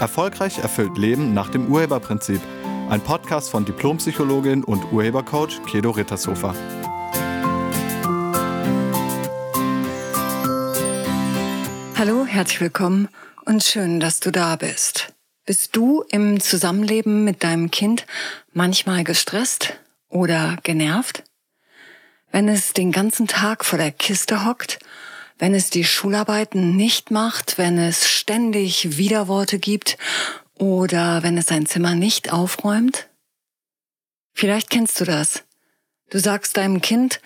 Erfolgreich erfüllt Leben nach dem Urheberprinzip. Ein Podcast von Diplompsychologin und Urhebercoach Kedo Rittershofer. Hallo, herzlich willkommen und schön, dass du da bist. Bist du im Zusammenleben mit deinem Kind manchmal gestresst oder genervt? Wenn es den ganzen Tag vor der Kiste hockt wenn es die Schularbeiten nicht macht, wenn es ständig Widerworte gibt oder wenn es sein Zimmer nicht aufräumt? Vielleicht kennst du das. Du sagst deinem Kind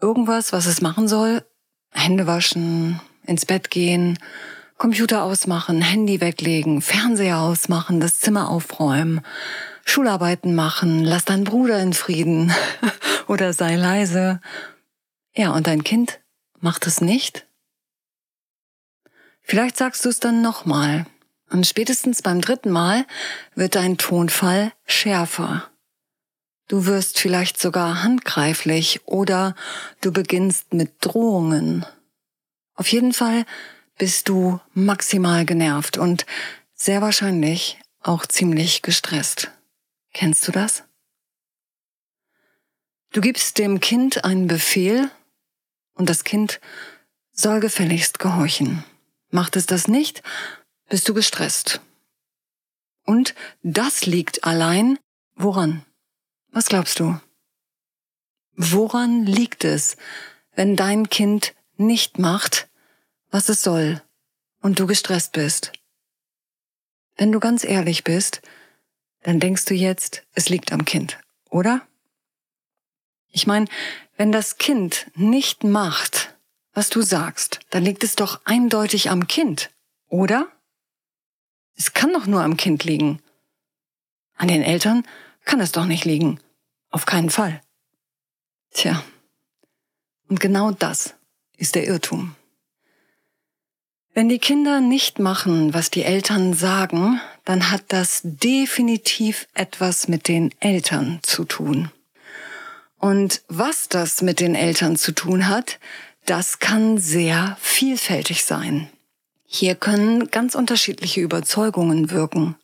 irgendwas, was es machen soll, Hände waschen, ins Bett gehen, Computer ausmachen, Handy weglegen, Fernseher ausmachen, das Zimmer aufräumen, Schularbeiten machen, lass deinen Bruder in Frieden oder sei leise. Ja, und dein Kind macht es nicht? Vielleicht sagst du es dann nochmal. Und spätestens beim dritten Mal wird dein Tonfall schärfer. Du wirst vielleicht sogar handgreiflich oder du beginnst mit Drohungen. Auf jeden Fall bist du maximal genervt und sehr wahrscheinlich auch ziemlich gestresst. Kennst du das? Du gibst dem Kind einen Befehl und das Kind soll gefälligst gehorchen. Macht es das nicht, bist du gestresst. Und das liegt allein woran? Was glaubst du? Woran liegt es, wenn dein Kind nicht macht, was es soll und du gestresst bist? Wenn du ganz ehrlich bist, dann denkst du jetzt, es liegt am Kind, oder? Ich meine, wenn das Kind nicht macht, was du sagst, dann liegt es doch eindeutig am Kind, oder? Es kann doch nur am Kind liegen. An den Eltern kann es doch nicht liegen. Auf keinen Fall. Tja. Und genau das ist der Irrtum. Wenn die Kinder nicht machen, was die Eltern sagen, dann hat das definitiv etwas mit den Eltern zu tun. Und was das mit den Eltern zu tun hat, das kann sehr vielfältig sein. Hier können ganz unterschiedliche Überzeugungen wirken.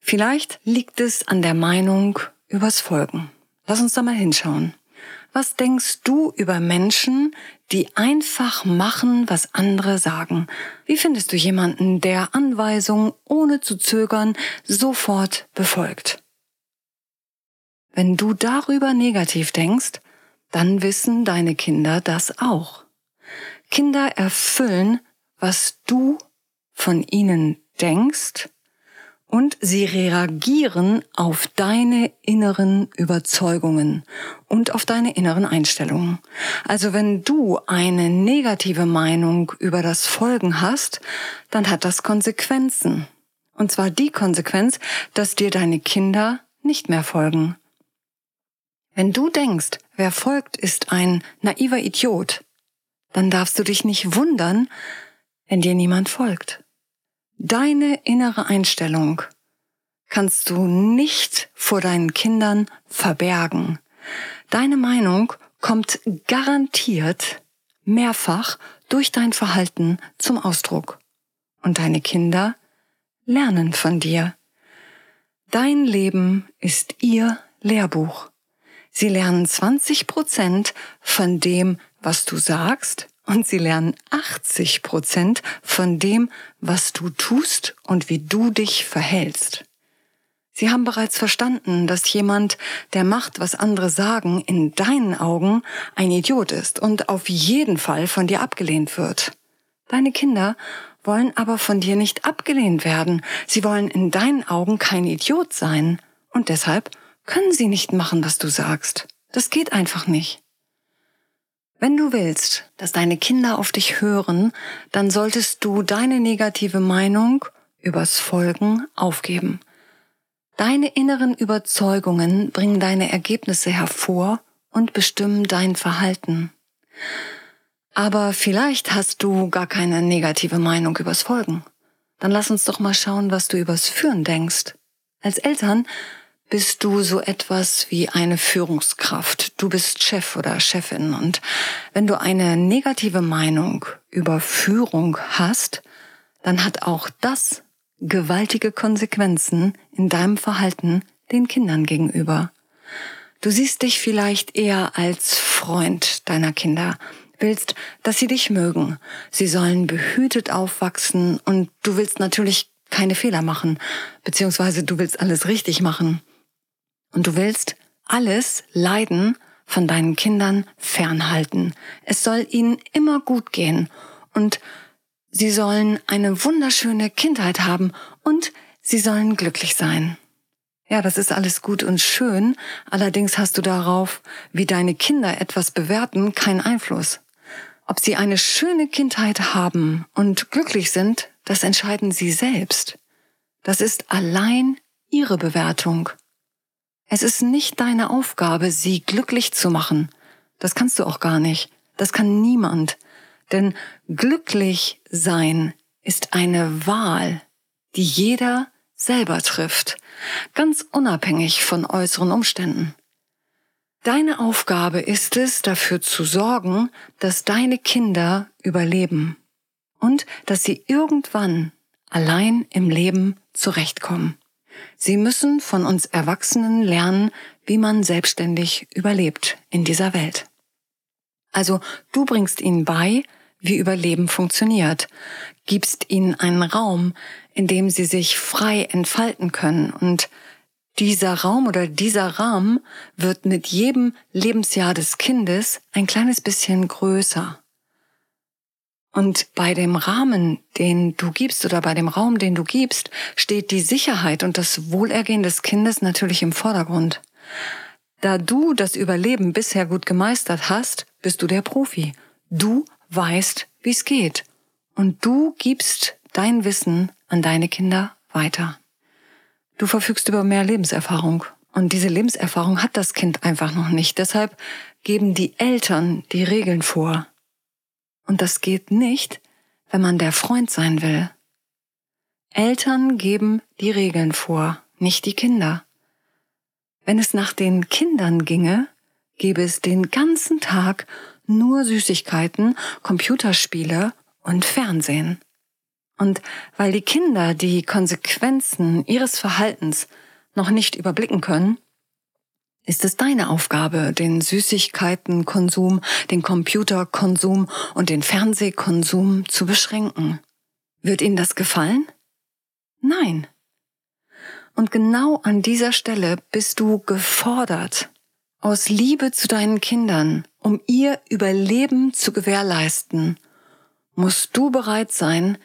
Vielleicht liegt es an der Meinung übers Folgen. Lass uns da mal hinschauen. Was denkst du über Menschen, die einfach machen, was andere sagen? Wie findest du jemanden, der Anweisungen ohne zu zögern sofort befolgt? Wenn du darüber negativ denkst, dann wissen deine Kinder das auch. Kinder erfüllen, was du von ihnen denkst und sie reagieren auf deine inneren Überzeugungen und auf deine inneren Einstellungen. Also wenn du eine negative Meinung über das Folgen hast, dann hat das Konsequenzen. Und zwar die Konsequenz, dass dir deine Kinder nicht mehr folgen. Wenn du denkst, wer folgt, ist ein naiver Idiot, dann darfst du dich nicht wundern, wenn dir niemand folgt. Deine innere Einstellung kannst du nicht vor deinen Kindern verbergen. Deine Meinung kommt garantiert mehrfach durch dein Verhalten zum Ausdruck. Und deine Kinder lernen von dir. Dein Leben ist ihr Lehrbuch. Sie lernen 20 Prozent von dem, was du sagst, und sie lernen 80 Prozent von dem, was du tust und wie du dich verhältst. Sie haben bereits verstanden, dass jemand, der macht, was andere sagen, in deinen Augen ein Idiot ist und auf jeden Fall von dir abgelehnt wird. Deine Kinder wollen aber von dir nicht abgelehnt werden. Sie wollen in deinen Augen kein Idiot sein. Und deshalb können sie nicht machen, was du sagst. Das geht einfach nicht. Wenn du willst, dass deine Kinder auf dich hören, dann solltest du deine negative Meinung übers Folgen aufgeben. Deine inneren Überzeugungen bringen deine Ergebnisse hervor und bestimmen dein Verhalten. Aber vielleicht hast du gar keine negative Meinung übers Folgen. Dann lass uns doch mal schauen, was du übers Führen denkst. Als Eltern bist du so etwas wie eine Führungskraft. Du bist Chef oder Chefin. Und wenn du eine negative Meinung über Führung hast, dann hat auch das gewaltige Konsequenzen in deinem Verhalten den Kindern gegenüber. Du siehst dich vielleicht eher als Freund deiner Kinder, willst, dass sie dich mögen. Sie sollen behütet aufwachsen und du willst natürlich keine Fehler machen, beziehungsweise du willst alles richtig machen. Und du willst alles Leiden von deinen Kindern fernhalten. Es soll ihnen immer gut gehen und sie sollen eine wunderschöne Kindheit haben und sie sollen glücklich sein. Ja, das ist alles gut und schön, allerdings hast du darauf, wie deine Kinder etwas bewerten, keinen Einfluss. Ob sie eine schöne Kindheit haben und glücklich sind, das entscheiden sie selbst. Das ist allein ihre Bewertung. Es ist nicht deine Aufgabe, sie glücklich zu machen. Das kannst du auch gar nicht. Das kann niemand. Denn glücklich sein ist eine Wahl, die jeder selber trifft, ganz unabhängig von äußeren Umständen. Deine Aufgabe ist es, dafür zu sorgen, dass deine Kinder überleben und dass sie irgendwann allein im Leben zurechtkommen. Sie müssen von uns Erwachsenen lernen, wie man selbstständig überlebt in dieser Welt. Also du bringst ihnen bei, wie Überleben funktioniert, gibst ihnen einen Raum, in dem sie sich frei entfalten können und dieser Raum oder dieser Rahmen wird mit jedem Lebensjahr des Kindes ein kleines bisschen größer. Und bei dem Rahmen, den du gibst oder bei dem Raum, den du gibst, steht die Sicherheit und das Wohlergehen des Kindes natürlich im Vordergrund. Da du das Überleben bisher gut gemeistert hast, bist du der Profi. Du weißt, wie es geht. Und du gibst dein Wissen an deine Kinder weiter. Du verfügst über mehr Lebenserfahrung. Und diese Lebenserfahrung hat das Kind einfach noch nicht. Deshalb geben die Eltern die Regeln vor. Und das geht nicht, wenn man der Freund sein will. Eltern geben die Regeln vor, nicht die Kinder. Wenn es nach den Kindern ginge, gäbe es den ganzen Tag nur Süßigkeiten, Computerspiele und Fernsehen. Und weil die Kinder die Konsequenzen ihres Verhaltens noch nicht überblicken können, ist es deine Aufgabe, den Süßigkeitenkonsum, den Computerkonsum und den Fernsehkonsum zu beschränken. Wird Ihnen das gefallen? Nein. Und genau an dieser Stelle bist du gefordert, aus Liebe zu deinen Kindern, um ihr Überleben zu gewährleisten, musst du bereit sein,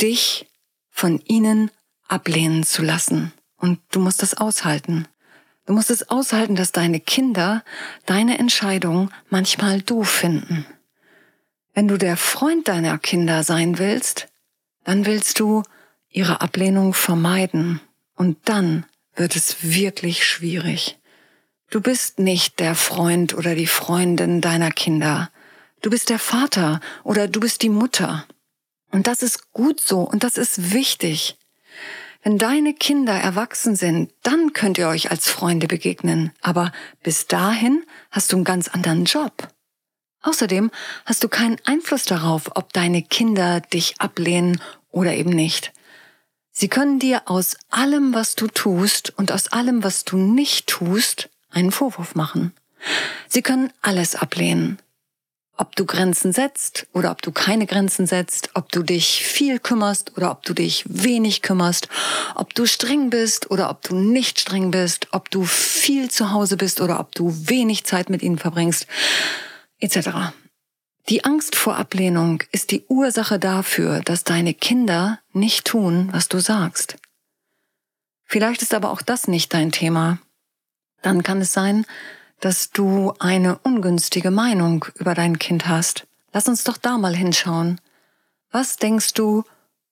dich von ihnen ablehnen zu lassen. Und du musst das aushalten. Du musst es aushalten, dass deine Kinder deine Entscheidung manchmal doof finden. Wenn du der Freund deiner Kinder sein willst, dann willst du ihre Ablehnung vermeiden. Und dann wird es wirklich schwierig. Du bist nicht der Freund oder die Freundin deiner Kinder. Du bist der Vater oder du bist die Mutter. Und das ist gut so und das ist wichtig. Wenn deine Kinder erwachsen sind, dann könnt ihr euch als Freunde begegnen. Aber bis dahin hast du einen ganz anderen Job. Außerdem hast du keinen Einfluss darauf, ob deine Kinder dich ablehnen oder eben nicht. Sie können dir aus allem, was du tust und aus allem, was du nicht tust, einen Vorwurf machen. Sie können alles ablehnen ob du Grenzen setzt oder ob du keine Grenzen setzt, ob du dich viel kümmerst oder ob du dich wenig kümmerst, ob du streng bist oder ob du nicht streng bist, ob du viel zu Hause bist oder ob du wenig Zeit mit ihnen verbringst, etc. Die Angst vor Ablehnung ist die Ursache dafür, dass deine Kinder nicht tun, was du sagst. Vielleicht ist aber auch das nicht dein Thema. Dann kann es sein, dass du eine ungünstige Meinung über dein Kind hast. Lass uns doch da mal hinschauen. Was denkst du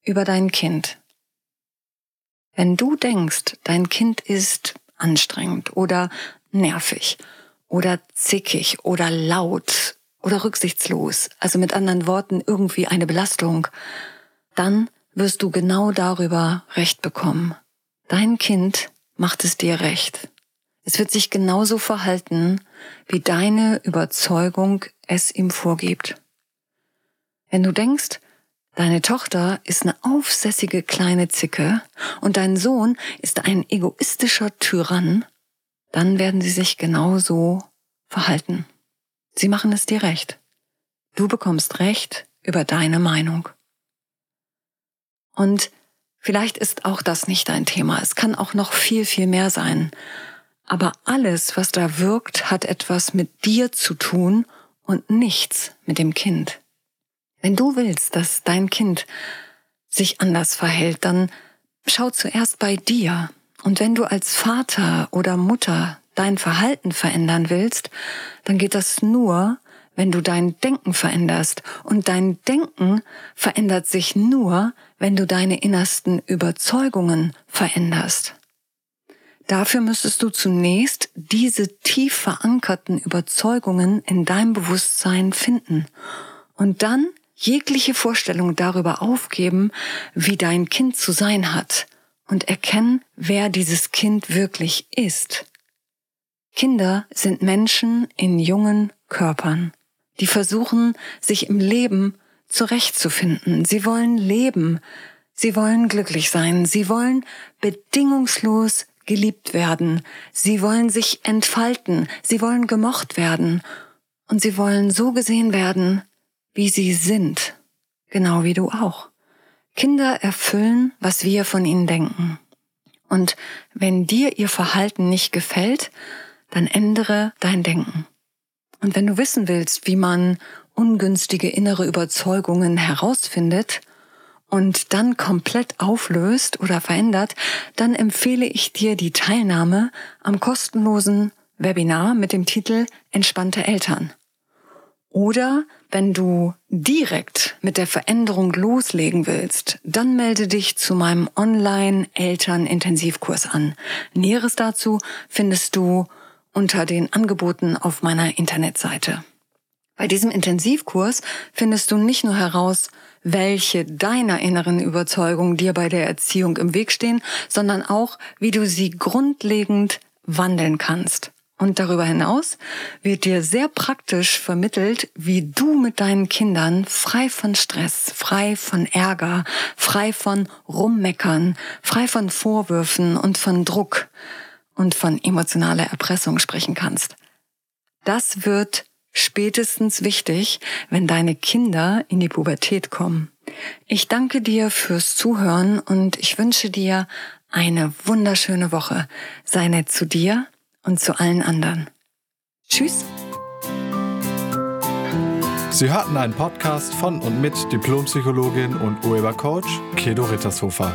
über dein Kind? Wenn du denkst, dein Kind ist anstrengend oder nervig oder zickig oder laut oder rücksichtslos, also mit anderen Worten irgendwie eine Belastung, dann wirst du genau darüber Recht bekommen. Dein Kind macht es dir recht. Es wird sich genauso verhalten, wie deine Überzeugung es ihm vorgibt. Wenn du denkst, deine Tochter ist eine aufsässige kleine Zicke und dein Sohn ist ein egoistischer Tyrann, dann werden sie sich genauso verhalten. Sie machen es dir recht. Du bekommst Recht über deine Meinung. Und vielleicht ist auch das nicht dein Thema. Es kann auch noch viel, viel mehr sein. Aber alles, was da wirkt, hat etwas mit dir zu tun und nichts mit dem Kind. Wenn du willst, dass dein Kind sich anders verhält, dann schau zuerst bei dir. Und wenn du als Vater oder Mutter dein Verhalten verändern willst, dann geht das nur, wenn du dein Denken veränderst. Und dein Denken verändert sich nur, wenn du deine innersten Überzeugungen veränderst. Dafür müsstest du zunächst diese tief verankerten Überzeugungen in deinem Bewusstsein finden und dann jegliche Vorstellung darüber aufgeben, wie dein Kind zu sein hat und erkennen, wer dieses Kind wirklich ist. Kinder sind Menschen in jungen Körpern, die versuchen, sich im Leben zurechtzufinden. Sie wollen leben, sie wollen glücklich sein, sie wollen bedingungslos geliebt werden, sie wollen sich entfalten, sie wollen gemocht werden und sie wollen so gesehen werden, wie sie sind, genau wie du auch. Kinder erfüllen, was wir von ihnen denken. Und wenn dir ihr Verhalten nicht gefällt, dann ändere dein Denken. Und wenn du wissen willst, wie man ungünstige innere Überzeugungen herausfindet und dann komplett auflöst oder verändert, dann empfehle ich dir die Teilnahme am kostenlosen Webinar mit dem Titel Entspannte Eltern. Oder wenn du direkt mit der Veränderung loslegen willst, dann melde dich zu meinem Online-Eltern-Intensivkurs an. Näheres dazu findest du unter den Angeboten auf meiner Internetseite. Bei diesem Intensivkurs findest du nicht nur heraus, welche deiner inneren Überzeugungen dir bei der Erziehung im Weg stehen, sondern auch, wie du sie grundlegend wandeln kannst. Und darüber hinaus wird dir sehr praktisch vermittelt, wie du mit deinen Kindern frei von Stress, frei von Ärger, frei von Rummeckern, frei von Vorwürfen und von Druck und von emotionaler Erpressung sprechen kannst. Das wird spätestens wichtig, wenn deine Kinder in die Pubertät kommen. Ich danke dir fürs Zuhören und ich wünsche dir eine wunderschöne Woche. Sei nett zu dir und zu allen anderen. Tschüss. Sie hörten einen Podcast von und mit Diplompsychologin und Urhebercoach Kedo Rittershofer.